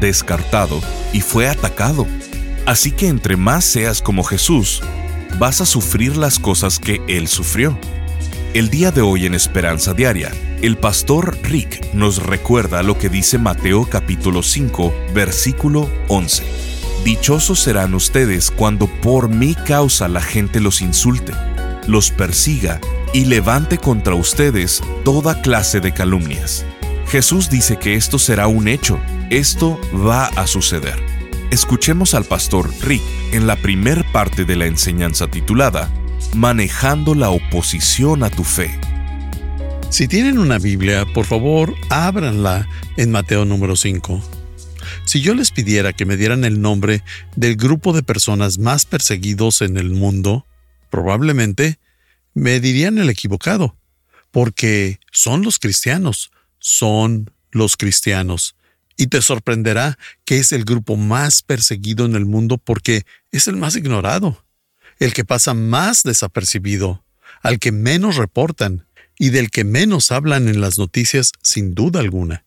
descartado y fue atacado. Así que entre más seas como Jesús, vas a sufrir las cosas que Él sufrió. El día de hoy en Esperanza Diaria, el pastor Rick nos recuerda lo que dice Mateo capítulo 5, versículo 11. Dichosos serán ustedes cuando por mi causa la gente los insulte, los persiga y levante contra ustedes toda clase de calumnias. Jesús dice que esto será un hecho esto va a suceder. Escuchemos al pastor Rick en la primer parte de la enseñanza titulada Manejando la oposición a tu fe. Si tienen una Biblia, por favor, ábranla en Mateo número 5. Si yo les pidiera que me dieran el nombre del grupo de personas más perseguidos en el mundo, probablemente me dirían el equivocado, porque son los cristianos, son los cristianos. Y te sorprenderá que es el grupo más perseguido en el mundo porque es el más ignorado, el que pasa más desapercibido, al que menos reportan y del que menos hablan en las noticias sin duda alguna.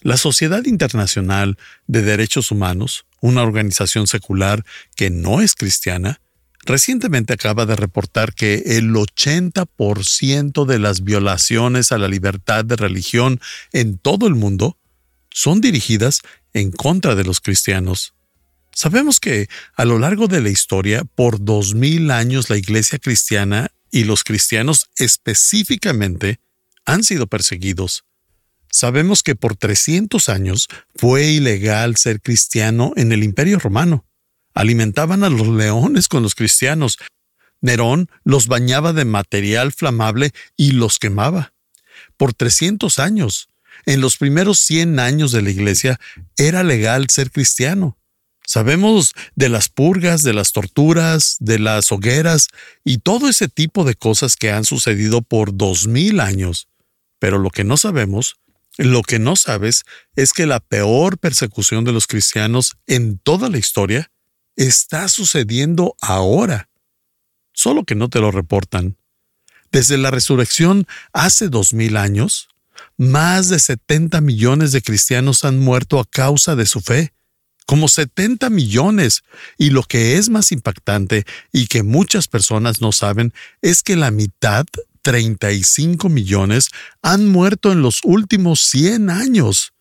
La Sociedad Internacional de Derechos Humanos, una organización secular que no es cristiana, recientemente acaba de reportar que el 80% de las violaciones a la libertad de religión en todo el mundo son dirigidas en contra de los cristianos. Sabemos que a lo largo de la historia, por dos mil años la iglesia cristiana y los cristianos específicamente han sido perseguidos. Sabemos que por 300 años fue ilegal ser cristiano en el Imperio Romano. Alimentaban a los leones con los cristianos. Nerón los bañaba de material flamable y los quemaba. Por 300 años, en los primeros 100 años de la iglesia era legal ser cristiano. Sabemos de las purgas, de las torturas, de las hogueras y todo ese tipo de cosas que han sucedido por dos mil años. Pero lo que no sabemos, lo que no sabes, es que la peor persecución de los cristianos en toda la historia está sucediendo ahora. Solo que no te lo reportan. Desde la resurrección hace dos mil años, más de 70 millones de cristianos han muerto a causa de su fe. Como 70 millones. Y lo que es más impactante y que muchas personas no saben es que la mitad, 35 millones, han muerto en los últimos 100 años.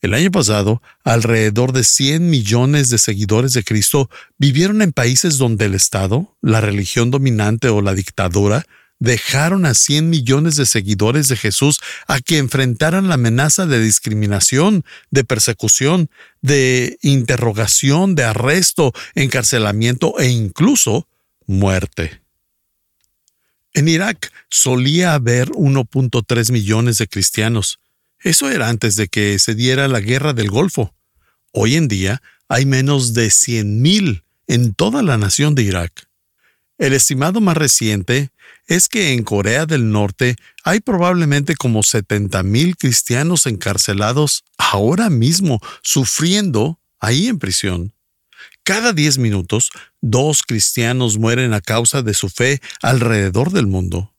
El año pasado, alrededor de 100 millones de seguidores de Cristo vivieron en países donde el Estado, la religión dominante o la dictadura dejaron a 100 millones de seguidores de Jesús a que enfrentaran la amenaza de discriminación, de persecución, de interrogación, de arresto, encarcelamiento e incluso muerte. En Irak solía haber 1.3 millones de cristianos. Eso era antes de que se diera la guerra del Golfo. Hoy en día hay menos de 100.000 en toda la nación de Irak. El estimado más reciente es que en Corea del Norte hay probablemente como 70.000 cristianos encarcelados ahora mismo, sufriendo ahí en prisión. Cada 10 minutos, dos cristianos mueren a causa de su fe alrededor del mundo.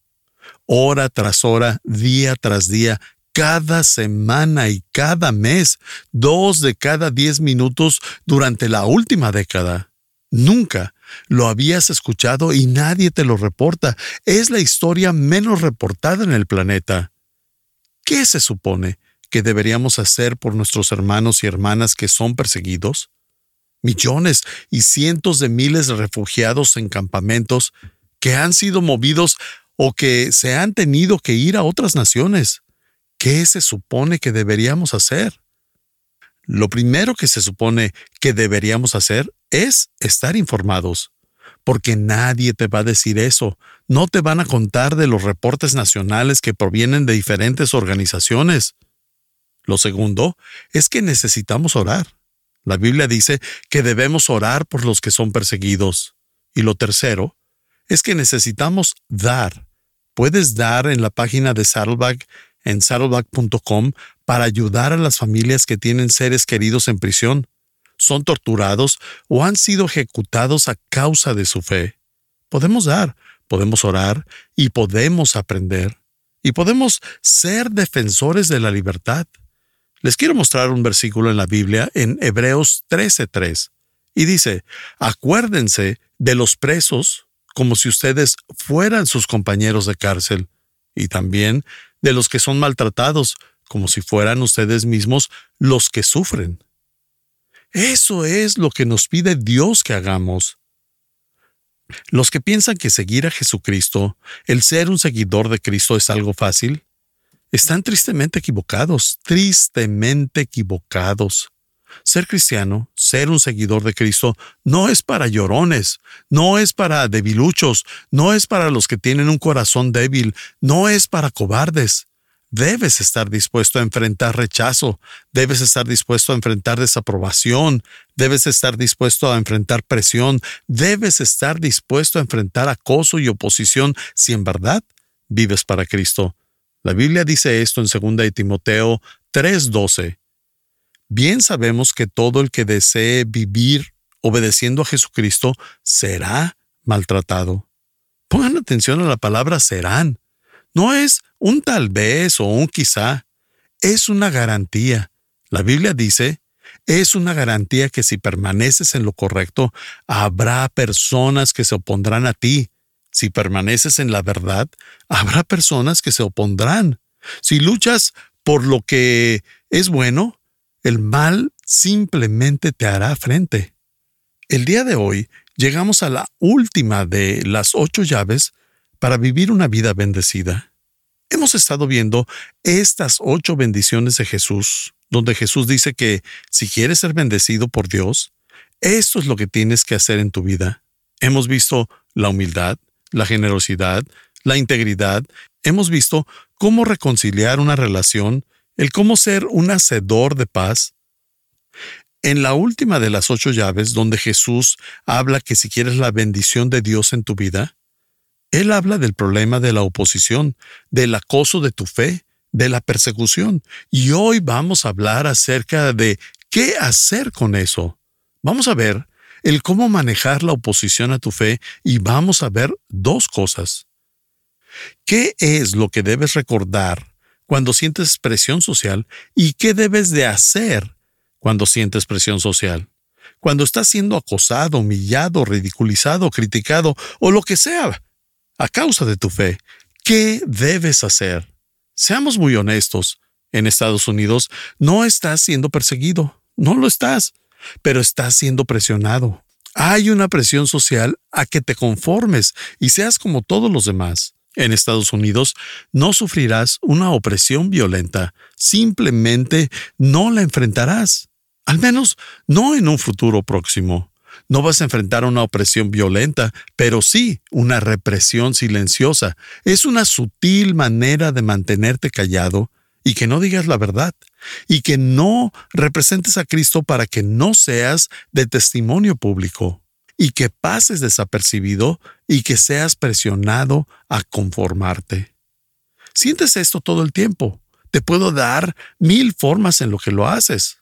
Hora tras hora, día tras día, cada semana y cada mes, dos de cada 10 minutos durante la última década. Nunca lo habías escuchado y nadie te lo reporta. Es la historia menos reportada en el planeta. ¿Qué se supone que deberíamos hacer por nuestros hermanos y hermanas que son perseguidos? Millones y cientos de miles de refugiados en campamentos que han sido movidos o que se han tenido que ir a otras naciones. ¿Qué se supone que deberíamos hacer? Lo primero que se supone que deberíamos hacer es estar informados, porque nadie te va a decir eso. No te van a contar de los reportes nacionales que provienen de diferentes organizaciones. Lo segundo es que necesitamos orar. La Biblia dice que debemos orar por los que son perseguidos. Y lo tercero es que necesitamos dar. Puedes dar en la página de Saddleback en saddleback.com para ayudar a las familias que tienen seres queridos en prisión, son torturados o han sido ejecutados a causa de su fe. Podemos dar, podemos orar y podemos aprender. Y podemos ser defensores de la libertad. Les quiero mostrar un versículo en la Biblia en Hebreos 13:3. Y dice, acuérdense de los presos como si ustedes fueran sus compañeros de cárcel, y también de los que son maltratados como si fueran ustedes mismos los que sufren. Eso es lo que nos pide Dios que hagamos. Los que piensan que seguir a Jesucristo, el ser un seguidor de Cristo es algo fácil, están tristemente equivocados, tristemente equivocados. Ser cristiano, ser un seguidor de Cristo, no es para llorones, no es para debiluchos, no es para los que tienen un corazón débil, no es para cobardes. Debes estar dispuesto a enfrentar rechazo, debes estar dispuesto a enfrentar desaprobación, debes estar dispuesto a enfrentar presión, debes estar dispuesto a enfrentar acoso y oposición si en verdad vives para Cristo. La Biblia dice esto en 2 de Timoteo 3:12. Bien sabemos que todo el que desee vivir obedeciendo a Jesucristo será maltratado. Pongan atención a la palabra serán. No es un tal vez o un quizá, es una garantía. La Biblia dice, es una garantía que si permaneces en lo correcto, habrá personas que se opondrán a ti. Si permaneces en la verdad, habrá personas que se opondrán. Si luchas por lo que es bueno, el mal simplemente te hará frente. El día de hoy llegamos a la última de las ocho llaves para vivir una vida bendecida. Hemos estado viendo estas ocho bendiciones de Jesús, donde Jesús dice que si quieres ser bendecido por Dios, esto es lo que tienes que hacer en tu vida. Hemos visto la humildad, la generosidad, la integridad, hemos visto cómo reconciliar una relación, el cómo ser un hacedor de paz. En la última de las ocho llaves, donde Jesús habla que si quieres la bendición de Dios en tu vida, él habla del problema de la oposición, del acoso de tu fe, de la persecución. Y hoy vamos a hablar acerca de qué hacer con eso. Vamos a ver el cómo manejar la oposición a tu fe y vamos a ver dos cosas. ¿Qué es lo que debes recordar cuando sientes presión social y qué debes de hacer cuando sientes presión social? Cuando estás siendo acosado, humillado, ridiculizado, criticado o lo que sea a causa de tu fe. ¿Qué debes hacer? Seamos muy honestos. En Estados Unidos no estás siendo perseguido, no lo estás, pero estás siendo presionado. Hay una presión social a que te conformes y seas como todos los demás. En Estados Unidos no sufrirás una opresión violenta, simplemente no la enfrentarás, al menos no en un futuro próximo. No vas a enfrentar una opresión violenta, pero sí una represión silenciosa. Es una sutil manera de mantenerte callado y que no digas la verdad, y que no representes a Cristo para que no seas de testimonio público, y que pases desapercibido y que seas presionado a conformarte. Sientes esto todo el tiempo. Te puedo dar mil formas en lo que lo haces.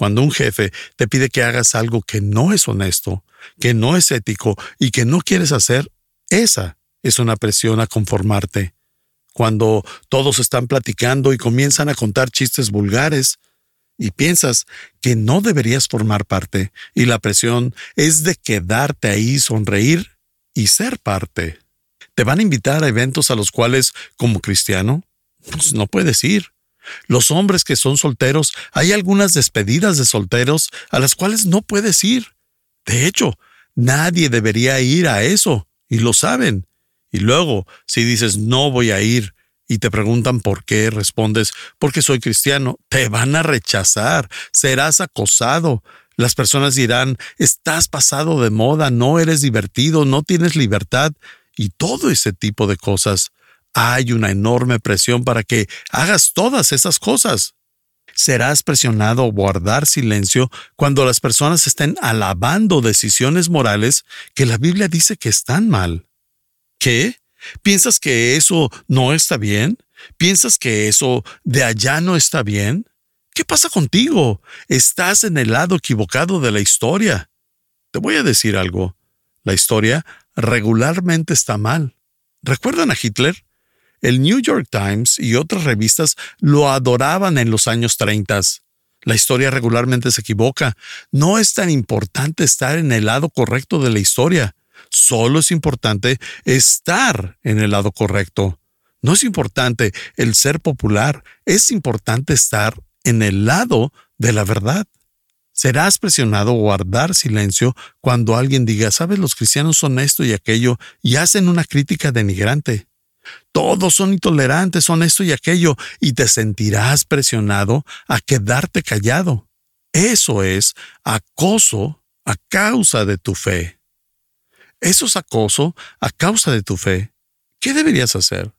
Cuando un jefe te pide que hagas algo que no es honesto, que no es ético y que no quieres hacer, esa es una presión a conformarte. Cuando todos están platicando y comienzan a contar chistes vulgares, y piensas que no deberías formar parte, y la presión es de quedarte ahí, sonreír y ser parte. ¿Te van a invitar a eventos a los cuales, como cristiano, pues no puedes ir? Los hombres que son solteros, hay algunas despedidas de solteros a las cuales no puedes ir. De hecho, nadie debería ir a eso, y lo saben. Y luego, si dices no voy a ir, y te preguntan por qué, respondes, porque soy cristiano, te van a rechazar, serás acosado. Las personas dirán, estás pasado de moda, no eres divertido, no tienes libertad, y todo ese tipo de cosas hay una enorme presión para que hagas todas esas cosas. Serás presionado a guardar silencio cuando las personas estén alabando decisiones morales que la Biblia dice que están mal. ¿Qué? ¿Piensas que eso no está bien? ¿Piensas que eso de allá no está bien? ¿Qué pasa contigo? Estás en el lado equivocado de la historia. Te voy a decir algo. La historia regularmente está mal. ¿Recuerdan a Hitler? El New York Times y otras revistas lo adoraban en los años 30. La historia regularmente se equivoca. No es tan importante estar en el lado correcto de la historia. Solo es importante estar en el lado correcto. No es importante el ser popular, es importante estar en el lado de la verdad. Serás presionado a guardar silencio cuando alguien diga, sabes, los cristianos son esto y aquello, y hacen una crítica denigrante. Todos son intolerantes, son esto y aquello, y te sentirás presionado a quedarte callado. Eso es acoso a causa de tu fe. Eso es acoso a causa de tu fe. ¿Qué deberías hacer?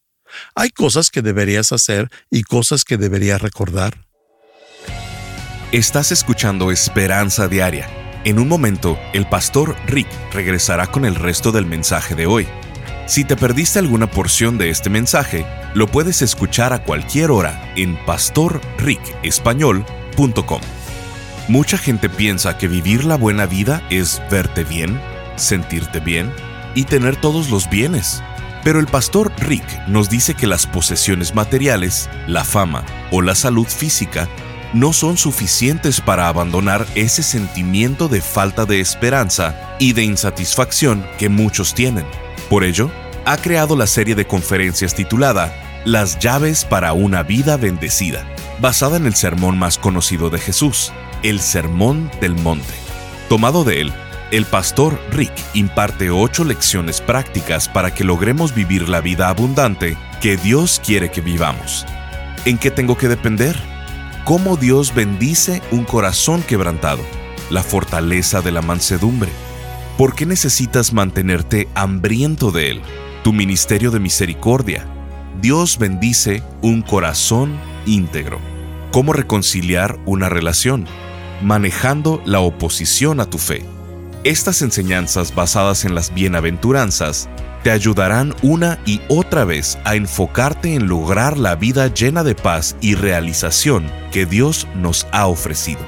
Hay cosas que deberías hacer y cosas que deberías recordar. Estás escuchando Esperanza Diaria. En un momento, el pastor Rick regresará con el resto del mensaje de hoy. Si te perdiste alguna porción de este mensaje, lo puedes escuchar a cualquier hora en pastorricespañol.com. Mucha gente piensa que vivir la buena vida es verte bien, sentirte bien y tener todos los bienes. Pero el pastor Rick nos dice que las posesiones materiales, la fama o la salud física no son suficientes para abandonar ese sentimiento de falta de esperanza y de insatisfacción que muchos tienen. Por ello, ha creado la serie de conferencias titulada Las llaves para una vida bendecida, basada en el sermón más conocido de Jesús, el Sermón del Monte. Tomado de él, el pastor Rick imparte ocho lecciones prácticas para que logremos vivir la vida abundante que Dios quiere que vivamos. ¿En qué tengo que depender? ¿Cómo Dios bendice un corazón quebrantado? La fortaleza de la mansedumbre. ¿Por qué necesitas mantenerte hambriento de Él? Tu ministerio de misericordia. Dios bendice un corazón íntegro. ¿Cómo reconciliar una relación? Manejando la oposición a tu fe. Estas enseñanzas basadas en las bienaventuranzas te ayudarán una y otra vez a enfocarte en lograr la vida llena de paz y realización que Dios nos ha ofrecido.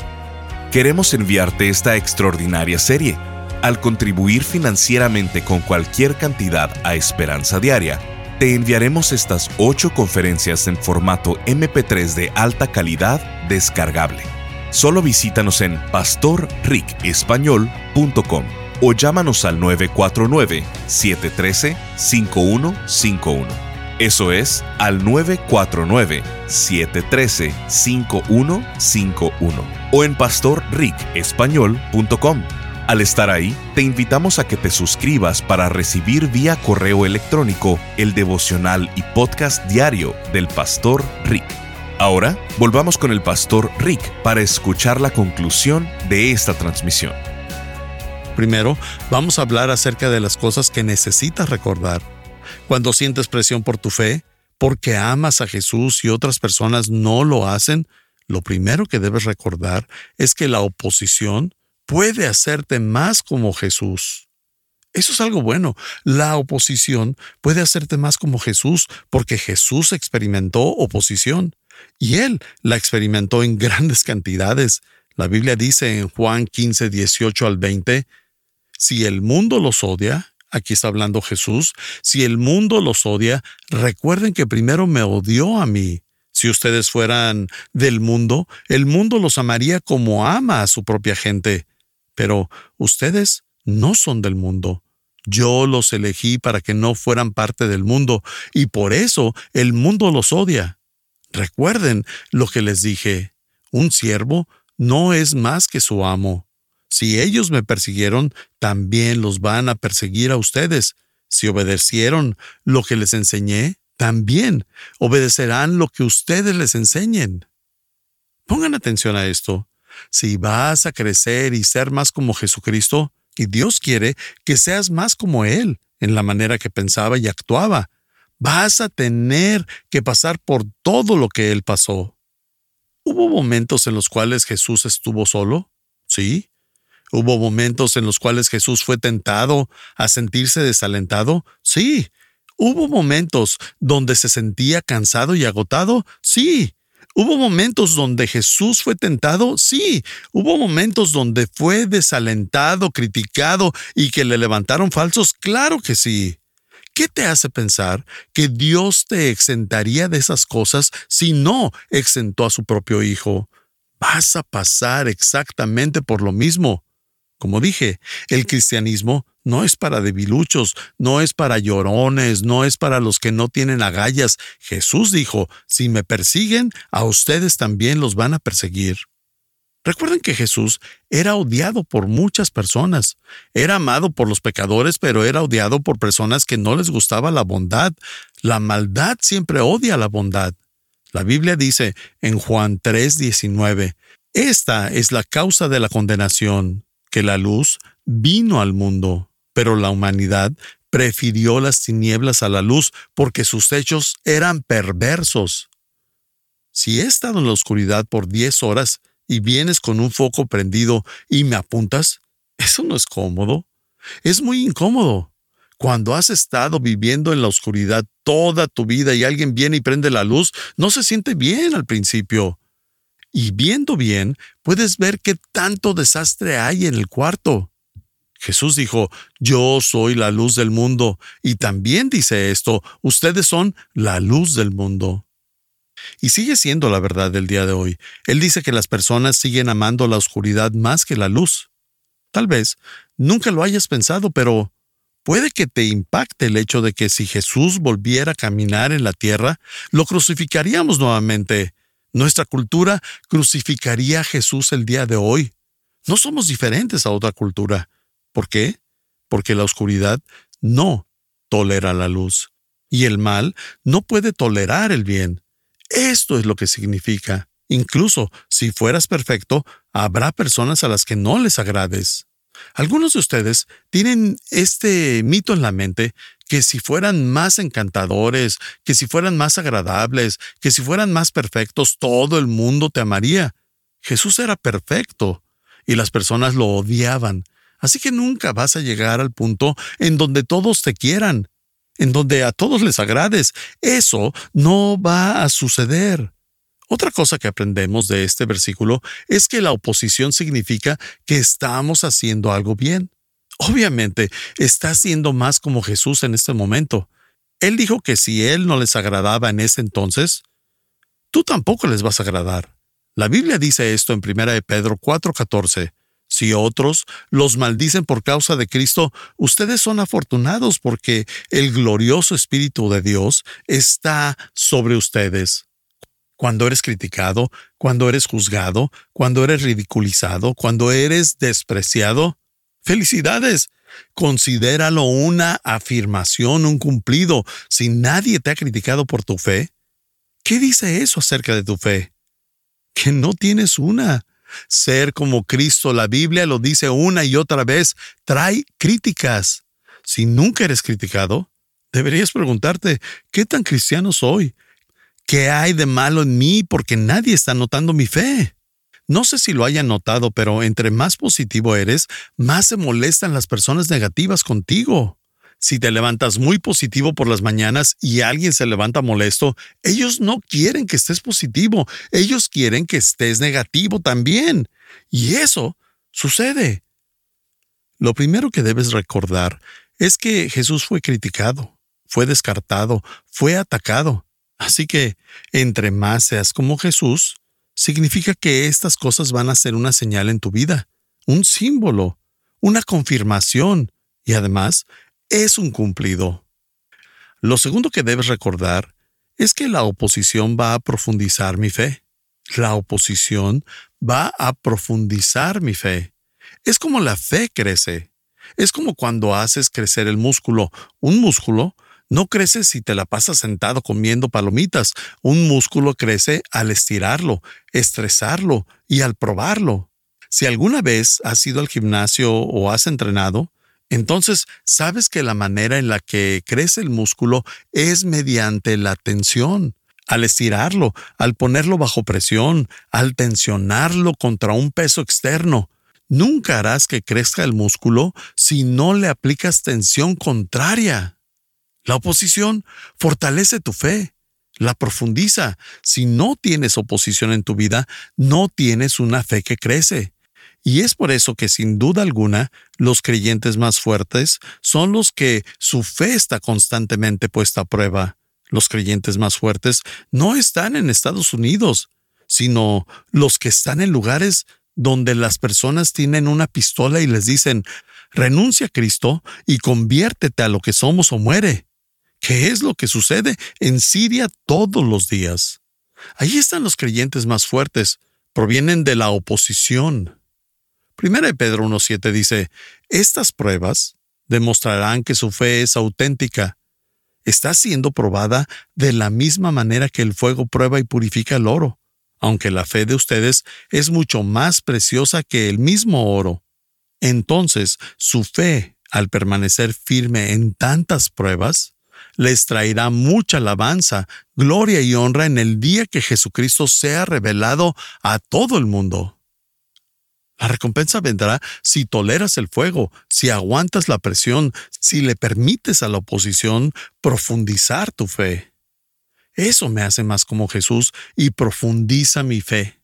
Queremos enviarte esta extraordinaria serie. Al contribuir financieramente con cualquier cantidad a Esperanza Diaria, te enviaremos estas ocho conferencias en formato MP3 de alta calidad descargable. Solo visítanos en pastorricespañol.com o llámanos al 949-713-5151. Eso es al 949-713-5151 o en pastorricespañol.com. Al estar ahí, te invitamos a que te suscribas para recibir vía correo electrónico el devocional y podcast diario del Pastor Rick. Ahora, volvamos con el pastor Rick para escuchar la conclusión de esta transmisión. Primero, vamos a hablar acerca de las cosas que necesitas recordar. Cuando sientes presión por tu fe, porque amas a Jesús y otras personas no lo hacen, lo primero que debes recordar es que la oposición puede hacerte más como Jesús. Eso es algo bueno. La oposición puede hacerte más como Jesús porque Jesús experimentó oposición. Y él la experimentó en grandes cantidades. La Biblia dice en Juan 15, 18 al 20, si el mundo los odia, aquí está hablando Jesús, si el mundo los odia, recuerden que primero me odió a mí. Si ustedes fueran del mundo, el mundo los amaría como ama a su propia gente. Pero ustedes no son del mundo. Yo los elegí para que no fueran parte del mundo, y por eso el mundo los odia. Recuerden lo que les dije, un siervo no es más que su amo. Si ellos me persiguieron, también los van a perseguir a ustedes. Si obedecieron lo que les enseñé, también obedecerán lo que ustedes les enseñen. Pongan atención a esto. Si vas a crecer y ser más como Jesucristo, y Dios quiere que seas más como Él en la manera que pensaba y actuaba, vas a tener que pasar por todo lo que Él pasó. ¿Hubo momentos en los cuales Jesús estuvo solo? Sí. ¿Hubo momentos en los cuales Jesús fue tentado a sentirse desalentado? Sí. ¿Hubo momentos donde se sentía cansado y agotado? Sí. ¿Hubo momentos donde Jesús fue tentado? Sí. ¿Hubo momentos donde fue desalentado, criticado y que le levantaron falsos? Claro que sí. ¿Qué te hace pensar que Dios te exentaría de esas cosas si no exentó a su propio Hijo? Vas a pasar exactamente por lo mismo. Como dije, el cristianismo no es para debiluchos, no es para llorones, no es para los que no tienen agallas. Jesús dijo, si me persiguen, a ustedes también los van a perseguir. Recuerden que Jesús era odiado por muchas personas. Era amado por los pecadores, pero era odiado por personas que no les gustaba la bondad. La maldad siempre odia la bondad. La Biblia dice en Juan 3:19, Esta es la causa de la condenación, que la luz vino al mundo, pero la humanidad prefirió las tinieblas a la luz porque sus hechos eran perversos. Si he estado en la oscuridad por diez horas y vienes con un foco prendido y me apuntas, eso no es cómodo. Es muy incómodo. Cuando has estado viviendo en la oscuridad toda tu vida y alguien viene y prende la luz, no se siente bien al principio. Y viendo bien, puedes ver qué tanto desastre hay en el cuarto. Jesús dijo, Yo soy la luz del mundo, y también dice esto, ustedes son la luz del mundo. Y sigue siendo la verdad del día de hoy. Él dice que las personas siguen amando la oscuridad más que la luz. Tal vez nunca lo hayas pensado, pero puede que te impacte el hecho de que si Jesús volviera a caminar en la tierra, lo crucificaríamos nuevamente. Nuestra cultura crucificaría a Jesús el día de hoy. No somos diferentes a otra cultura. ¿Por qué? Porque la oscuridad no tolera la luz y el mal no puede tolerar el bien. Esto es lo que significa. Incluso si fueras perfecto, habrá personas a las que no les agrades. Algunos de ustedes tienen este mito en la mente que si fueran más encantadores, que si fueran más agradables, que si fueran más perfectos, todo el mundo te amaría. Jesús era perfecto y las personas lo odiaban. Así que nunca vas a llegar al punto en donde todos te quieran, en donde a todos les agrades. Eso no va a suceder. Otra cosa que aprendemos de este versículo es que la oposición significa que estamos haciendo algo bien. Obviamente, está haciendo más como Jesús en este momento. Él dijo que si Él no les agradaba en ese entonces, tú tampoco les vas a agradar. La Biblia dice esto en 1 Pedro 4:14. Si otros los maldicen por causa de Cristo, ustedes son afortunados porque el glorioso Espíritu de Dios está sobre ustedes. Cuando eres criticado, cuando eres juzgado, cuando eres ridiculizado, cuando eres despreciado, felicidades. Considéralo una afirmación, un cumplido. Si nadie te ha criticado por tu fe, ¿qué dice eso acerca de tu fe? Que no tienes una ser como Cristo, la Biblia lo dice una y otra vez, trae críticas. Si nunca eres criticado, deberías preguntarte, ¿qué tan cristiano soy? ¿Qué hay de malo en mí porque nadie está notando mi fe? No sé si lo hayan notado, pero entre más positivo eres, más se molestan las personas negativas contigo. Si te levantas muy positivo por las mañanas y alguien se levanta molesto, ellos no quieren que estés positivo, ellos quieren que estés negativo también. Y eso sucede. Lo primero que debes recordar es que Jesús fue criticado, fue descartado, fue atacado. Así que, entre más seas como Jesús, significa que estas cosas van a ser una señal en tu vida, un símbolo, una confirmación, y además es un cumplido. Lo segundo que debes recordar es que la oposición va a profundizar mi fe. La oposición va a profundizar mi fe. Es como la fe crece. Es como cuando haces crecer el músculo. Un músculo no crece si te la pasas sentado comiendo palomitas. Un músculo crece al estirarlo, estresarlo y al probarlo. Si alguna vez has ido al gimnasio o has entrenado, entonces sabes que la manera en la que crece el músculo es mediante la tensión. al estirarlo, al ponerlo bajo presión, al tensionarlo contra un peso externo. Nunca harás que crezca el músculo si no le aplicas tensión contraria. La oposición fortalece tu fe, la profundiza. Si no tienes oposición en tu vida, no tienes una fe que crece. Y es por eso que sin duda alguna los creyentes más fuertes son los que su fe está constantemente puesta a prueba. Los creyentes más fuertes no están en Estados Unidos, sino los que están en lugares donde las personas tienen una pistola y les dicen, renuncia a Cristo y conviértete a lo que somos o muere. ¿Qué es lo que sucede en Siria todos los días? Ahí están los creyentes más fuertes, provienen de la oposición. Primera Pedro 1.7 dice, estas pruebas demostrarán que su fe es auténtica. Está siendo probada de la misma manera que el fuego prueba y purifica el oro, aunque la fe de ustedes es mucho más preciosa que el mismo oro. Entonces, su fe, al permanecer firme en tantas pruebas, les traerá mucha alabanza, gloria y honra en el día que Jesucristo sea revelado a todo el mundo. La recompensa vendrá si toleras el fuego, si aguantas la presión, si le permites a la oposición profundizar tu fe. Eso me hace más como Jesús y profundiza mi fe.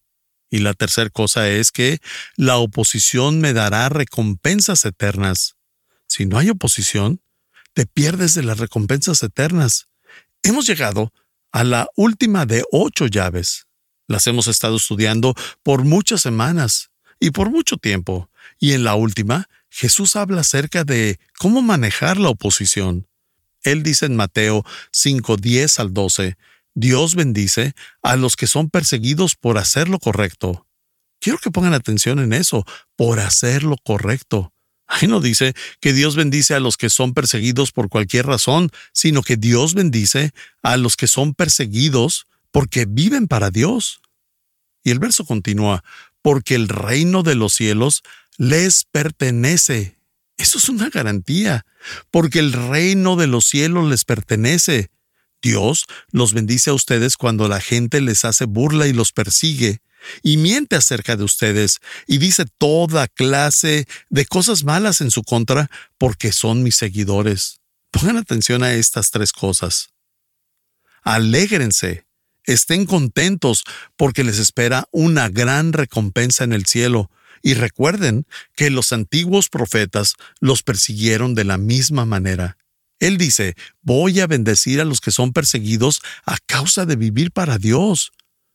Y la tercera cosa es que la oposición me dará recompensas eternas. Si no hay oposición, te pierdes de las recompensas eternas. Hemos llegado a la última de ocho llaves. Las hemos estado estudiando por muchas semanas y por mucho tiempo. Y en la última, Jesús habla acerca de cómo manejar la oposición. Él dice en Mateo 5, 10 al 12, Dios bendice a los que son perseguidos por hacer lo correcto. Quiero que pongan atención en eso, por hacer lo correcto. Ahí no dice que Dios bendice a los que son perseguidos por cualquier razón, sino que Dios bendice a los que son perseguidos porque viven para Dios. Y el verso continúa, porque el reino de los cielos les pertenece. Eso es una garantía, porque el reino de los cielos les pertenece. Dios los bendice a ustedes cuando la gente les hace burla y los persigue, y miente acerca de ustedes, y dice toda clase de cosas malas en su contra, porque son mis seguidores. Pongan atención a estas tres cosas. Alégrense Estén contentos porque les espera una gran recompensa en el cielo. Y recuerden que los antiguos profetas los persiguieron de la misma manera. Él dice, voy a bendecir a los que son perseguidos a causa de vivir para Dios.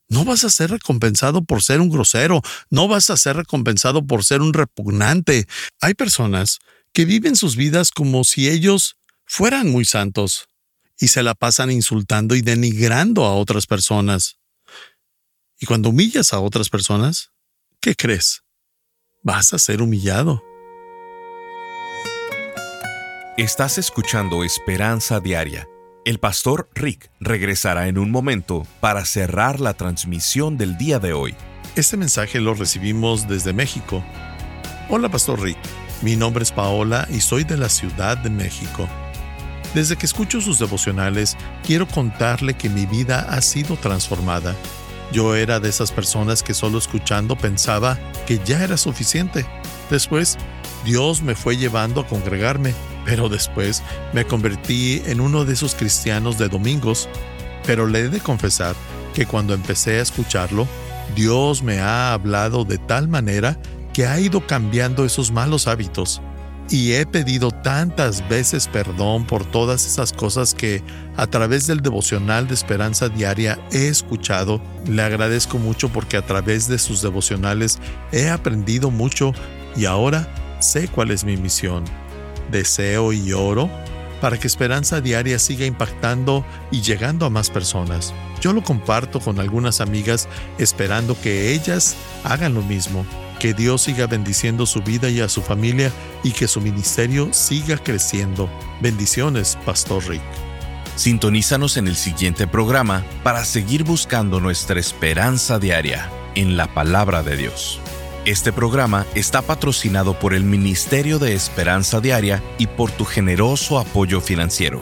No vas a ser recompensado por ser un grosero, no vas a ser recompensado por ser un repugnante. Hay personas que viven sus vidas como si ellos fueran muy santos y se la pasan insultando y denigrando a otras personas. Y cuando humillas a otras personas, ¿qué crees? Vas a ser humillado. Estás escuchando Esperanza Diaria. El pastor Rick regresará en un momento para cerrar la transmisión del día de hoy. Este mensaje lo recibimos desde México. Hola, pastor Rick. Mi nombre es Paola y soy de la Ciudad de México. Desde que escucho sus devocionales, quiero contarle que mi vida ha sido transformada. Yo era de esas personas que solo escuchando pensaba que ya era suficiente. Después, Dios me fue llevando a congregarme, pero después me convertí en uno de esos cristianos de domingos. Pero le he de confesar que cuando empecé a escucharlo, Dios me ha hablado de tal manera que ha ido cambiando esos malos hábitos y he pedido tantas veces perdón por todas esas cosas que a través del devocional de Esperanza Diaria he escuchado. Le agradezco mucho porque a través de sus devocionales he aprendido mucho y ahora sé cuál es mi misión. Deseo y oro para que Esperanza Diaria siga impactando y llegando a más personas. Yo lo comparto con algunas amigas esperando que ellas hagan lo mismo que Dios siga bendiciendo su vida y a su familia y que su ministerio siga creciendo. Bendiciones, Pastor Rick. Sintonízanos en el siguiente programa para seguir buscando nuestra esperanza diaria en la palabra de Dios. Este programa está patrocinado por el Ministerio de Esperanza Diaria y por tu generoso apoyo financiero.